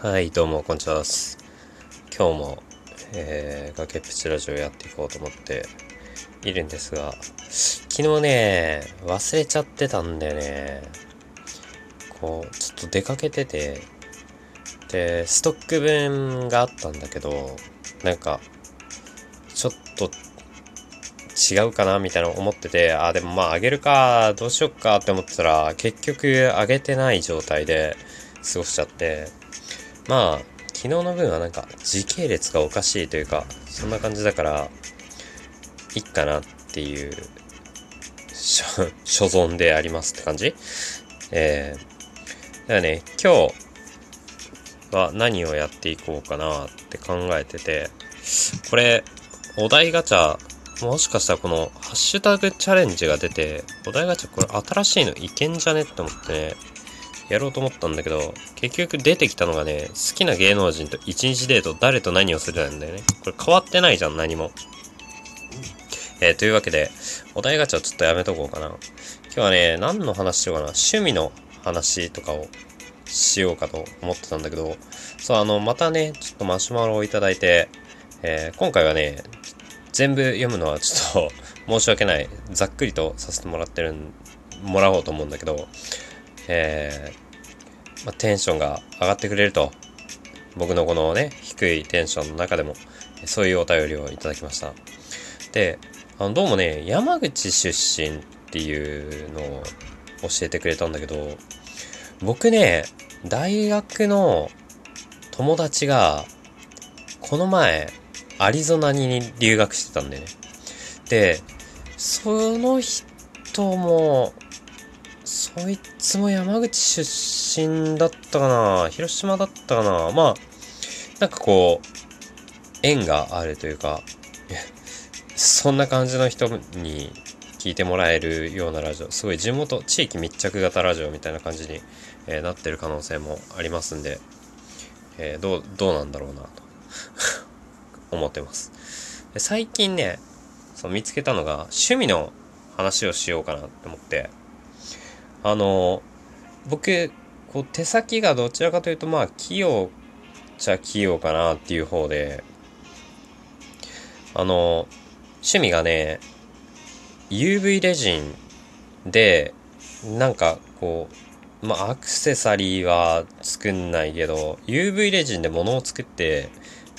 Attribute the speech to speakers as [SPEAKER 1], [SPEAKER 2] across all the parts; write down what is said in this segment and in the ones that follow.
[SPEAKER 1] はい、どうも、こんにちはす。今日も、えー、崖っぷちラジオやっていこうと思っているんですが、昨日ね、忘れちゃってたんだよね。こう、ちょっと出かけてて、で、ストック分があったんだけど、なんか、ちょっと違うかなみたいな思ってて、あ、でもまああげるか、どうしよっかって思ってたら、結局あげてない状態で過ごしちゃって、まあ、昨日の分はなんか時系列がおかしいというか、そんな感じだから、いっかなっていう、所存でありますって感じ？えー、だからね、今日は何をやっていこうかなって考えてて、これ、お題ガチャ、もしかしたらこのハッシュタグチャレンジが出て、お題ガチャこれ新しいのいけんじゃねって思ってね、やろうと思ったんだけど、結局出てきたのがね、好きな芸能人と一日デート誰と何をするなんだよね。これ変わってないじゃん、何も。えー、というわけで、お題ガチャちょっとやめとこうかな。今日はね、何の話しようかな。趣味の話とかをしようかと思ってたんだけど、そう、あの、またね、ちょっとマシュマロをいただいて、えー、今回はね、全部読むのはちょっと申し訳ない。ざっくりとさせてもらってるん、もらおうと思うんだけど、えー、まあ、テンションが上がってくれると、僕のこのね、低いテンションの中でも、そういうお便りをいただきました。で、あの、どうもね、山口出身っていうのを教えてくれたんだけど、僕ね、大学の友達が、この前、アリゾナに留学してたんだよね。で、その人も、そいつも山口出身だったかな？広島だったかな？まあ、なんかこう、縁があるというか、そんな感じの人に聞いてもらえるようなラジオ、すごい地元、地域密着型ラジオみたいな感じに、えー、なってる可能性もありますんで、えー、どう、どうなんだろうなと 思ってます。最近ね、そう見つけたのが趣味の話をしようかなって思って、あの、僕、こう手先がどちらかというとまあ器用っちゃ器用かなっていう方で、あの、趣味がね、UV レジンで、なんかこう、まあアクセサリーは作んないけど、UV レジンで物を作って、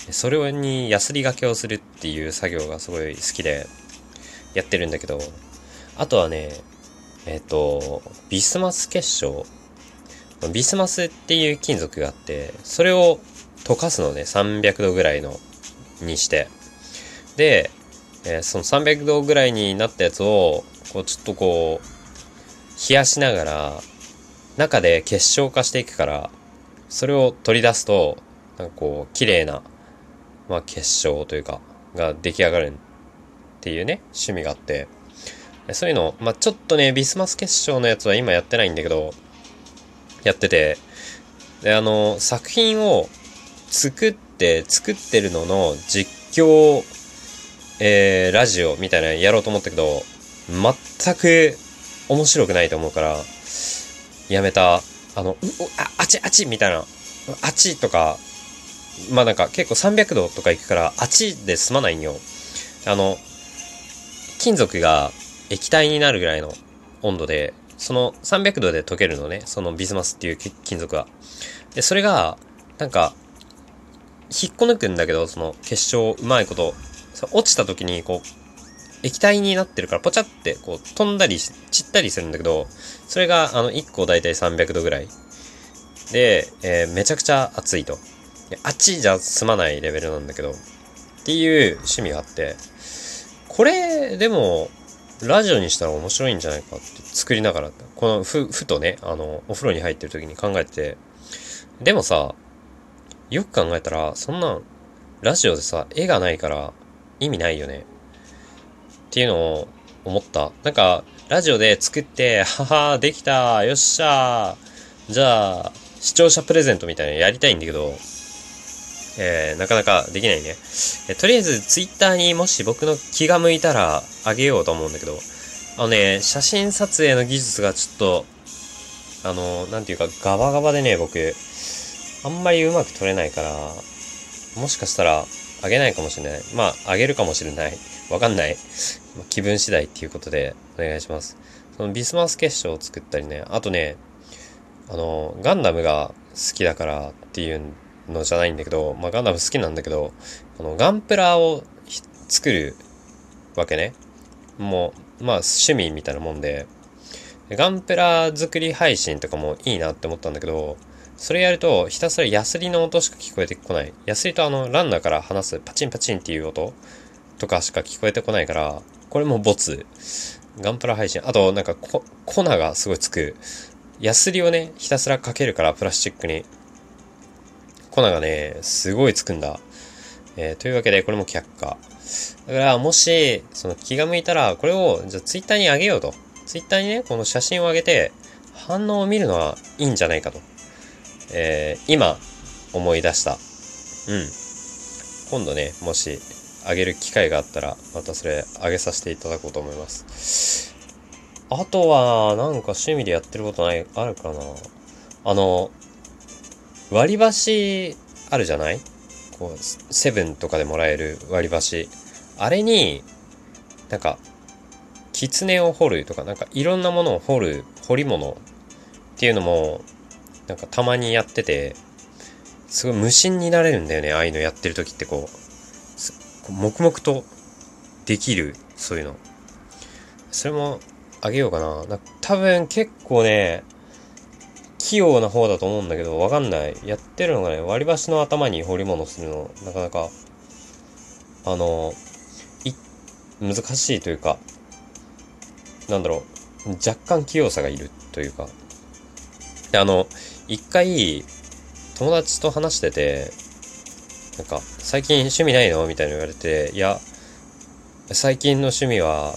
[SPEAKER 1] それにヤスリがけをするっていう作業がすごい好きでやってるんだけど、あとはね、えっ、と、ビスマス結晶。ビスマスっていう金属があって、それを溶かすのね、300度ぐらいの、にして。で、えー、その300度ぐらいになったやつを、こう、ちょっとこう、冷やしながら、中で結晶化していくから、それを取り出すと、なんかこう、綺麗な、まあ結晶というか、が出来上がるっていうね、趣味があって、そういうの、まあ、ちょっとね、ビスマス結晶のやつは今やってないんだけど、やってて、で、あの、作品を作って、作ってるのの実況、えー、ラジオみたいなのやろうと思ったけど、全く面白くないと思うから、やめた。あの、うあ、あちあちみたいな、あちとか、まあなんか結構300度とか行くから、あちで済まないんよ。あの、金属が液体になるぐらいの温度で、その300度で溶けるのね、そのビスマスっていう金属は。で、それが、なんか、引っこ抜くんだけど、その結晶うまいこと、落ちた時にこう、液体になってるからポチャってこう飛んだり散ったりするんだけど、それがあの1個だいたい300度ぐらい。で、えー、めちゃくちゃ熱いと。あっちじゃ済まないレベルなんだけど、っていう趣味があって、これ、でも、ラジオにしたら面白いんじゃないかって作りながら、このふ、ふとね、あの、お風呂に入ってる時に考えて、でもさ、よく考えたら、そんな、ラジオでさ、絵がないから意味ないよね。っていうのを思った。なんか、ラジオで作って、はは、できた、よっしゃーじゃあ、視聴者プレゼントみたいなのやりたいんだけど、えー、なかなかできないね。えとりあえず、ツイッターにもし僕の気が向いたらあげようと思うんだけど、あのね、写真撮影の技術がちょっと、あの、なんていうか、ガバガバでね、僕、あんまりうまく撮れないから、もしかしたら、あげないかもしれない。まあ、あげるかもしれない。わかんない。気分次第っていうことで、お願いします。そのビスマス結晶を作ったりね、あとね、あの、ガンダムが好きだからっていうのじゃないんだけど、まあ、ガンダム好きなんだけど、あの、ガンプラを作るわけね。もう、まあ、趣味みたいなもんで、ガンプラ作り配信とかもいいなって思ったんだけど、それやると、ひたすらヤスリの音しか聞こえてこない。ヤスリとあの、ランナーから離すパチンパチンっていう音とかしか聞こえてこないから、これもボツ。ガンプラ配信。あと、なんか粉がすごいつく。ヤスリをね、ひたすらかけるから、プラスチックに。粉がね、すごいつくんだ。えー、というわけで、これも却下。だから、もし、その気が向いたら、これを、じゃあツイッターにあげようと。ツイッターにね、この写真を上げて、反応を見るのはいいんじゃないかと。えー、今、思い出した。うん。今度ね、もし、あげる機会があったら、またそれ、あげさせていただこうと思います。あとは、なんか趣味でやってることない、あるかなあの、割り箸あるじゃない？こう、セブンとかでもらえる割り箸。あれに、なんか、狐を掘るとか、なんかいろんなものを掘る、掘り物っていうのも、なんかたまにやってて、すごい無心になれるんだよね、ああいうのやってる時ってこう、黙々とできる、そういうの。それもあげようかな。な多分結構ね、器用な方だと思うんだけど、わかんない。やってるのがね、割り箸の頭に彫り物するの、なかなか、あの、い、難しいというか、なんだろう、若干器用さがいるというか、で、あの、一回、友達と話してて、なんか、最近趣味ないの？みたいに言われて、いや、最近の趣味は、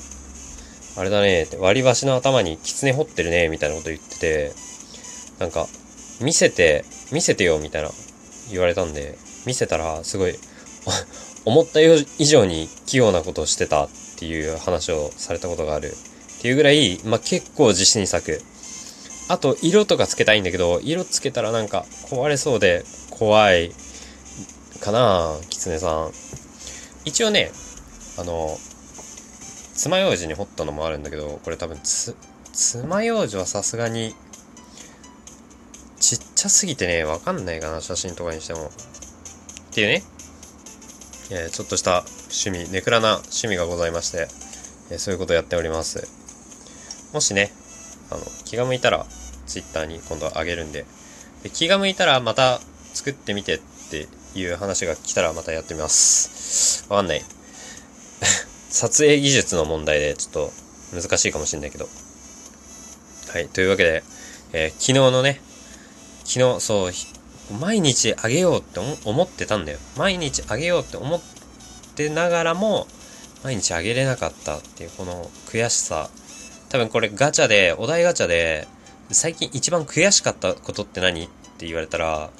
[SPEAKER 1] あれだね、割り箸の頭に狐掘ってるね、みたいなこと言ってて、なんか、見せて、見せてよ、みたいな言われたんで、見せたら、すごい、思った以上に器用なことをしてたっていう話をされたことがある。っていうぐらい、まあ、結構自信作。あと、色とかつけたいんだけど、色つけたらなんか壊れそうで怖いかなキツネさん。一応ね、あの、爪楊枝に彫ったのもあるんだけど、これ多分つ、爪楊枝はさすがに、ちっちゃすぎてね、わかんないかな、写真とかにしても。っていうね、えー、ちょっとした趣味、ネクラな趣味がございまして、えー、そういうことをやっております。もしね、あの、気が向いたら、ツイッターに今度はあげるんでで、気が向いたらまた作ってみてっていう話が来たらまたやってみます。わかんない。撮影技術の問題でちょっと難しいかもしれないけど。はい。というわけで、えー、昨日のね、昨日、そう、毎日あげようって思ってたんだよ。毎日あげようって思ってながらも、毎日あげれなかったっていうこの悔しさ。多分これガチャで、お題ガチャで、最近一番悔しかったことって何って言われたら、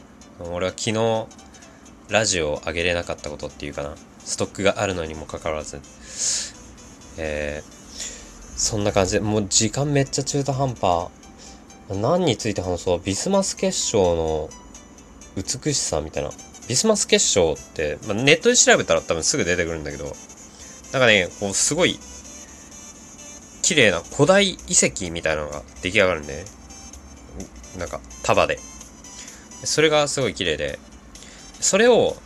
[SPEAKER 1] 俺は昨日、ラジオを上げれなかったことっていうかな。ストックがあるのにもかかわらず。えー、そんな感じで、もう時間めっちゃ中途半端。何について話そうビスマス結晶の美しさみたいな。ビスマス結晶って、まあ、ネットで調べたら多分すぐ出てくるんだけど、なんかね、こうすごい、綺麗な古代遺跡みたいなのが出来上がるんで、ね、なんか束で。それがすごい綺麗で、それを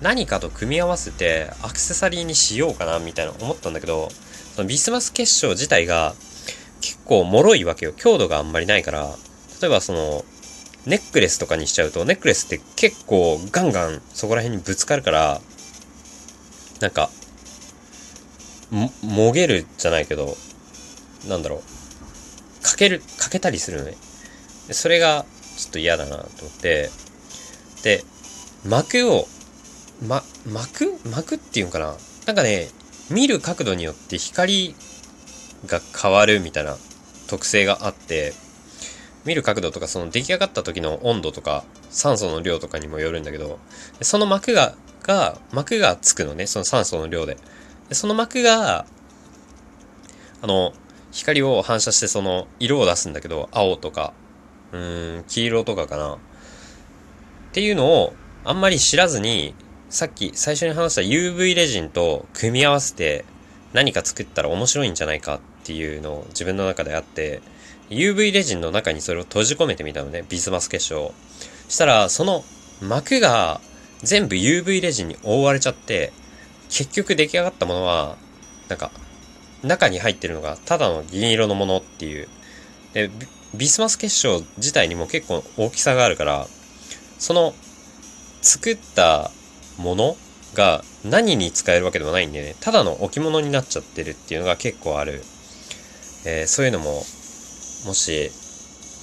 [SPEAKER 1] 何かと組み合わせてアクセサリーにしようかなみたいな思ったんだけど、そのビスマス結晶自体が結構脆いわけよ。強度があんまりないから、例えばその、ネックレスとかにしちゃうと、ネックレスって結構ガンガンそこら辺にぶつかるから、なんか、も、もげるじゃないけど、なんだろう、かける、かけたりするのね。それがちょっと嫌だなと思って、で、膜を、ま、膜？膜っていうんかな。なんかね、見る角度によって光が変わるみたいな特性があって、見る角度とかその出来上がった時の温度とか酸素の量とかにもよるんだけど、その膜が、が、膜がつくのね、その酸素の量で。でその膜が、あの、光を反射してその色を出すんだけど、青とか、うーん、黄色とかかな。っていうのをあんまり知らずに、さっき最初に話した UV レジンと組み合わせて何か作ったら面白いんじゃないかっていうのを自分の中であって、UV レジンの中にそれを閉じ込めてみたのね、ビスマス結晶を。したら、その膜が全部 UV レジンに覆われちゃって、結局出来上がったものは、なんか、中に入ってるのがただの銀色のものっていう。で、ビスマス結晶自体にも結構大きさがあるから、その作ったものが何に使えるわけでもないんでね、ただの置物になっちゃってるっていうのが結構ある。えー、そういうのも、もし、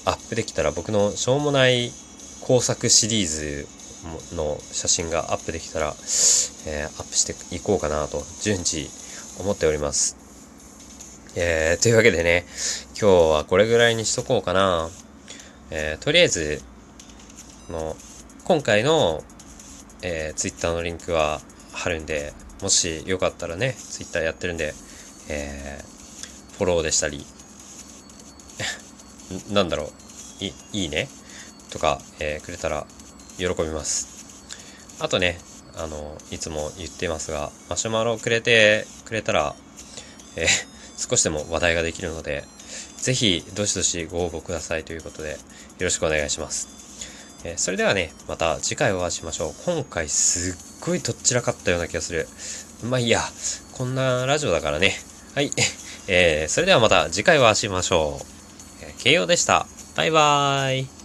[SPEAKER 1] アップできたら僕のしょうもない工作シリーズの写真がアップできたら、えー、アップしていこうかなと、順次思っております。えー、というわけでね、今日はこれぐらいにしとこうかな。えー、とりあえず、の、今回の、えー、ツイッターのリンクは貼るんで、もしよかったらね、ツイッターやってるんで、えー、フォローでしたり、なんだろう、い、いいねとか、えー、くれたら喜びます。あとね、あの、いつも言ってますが、マシュマロくれてくれたら、えー、少しでも話題ができるので、ぜひ、どしどしご応募くださいということで、よろしくお願いします。えー、それではね、また次回お会いしましょう。今回すっごいとっちらかったような気がする。まあいいや、こんなラジオだからね。はい。えー、それではまた次回お会いしましょう。えー、慶応でした。バイバーイ。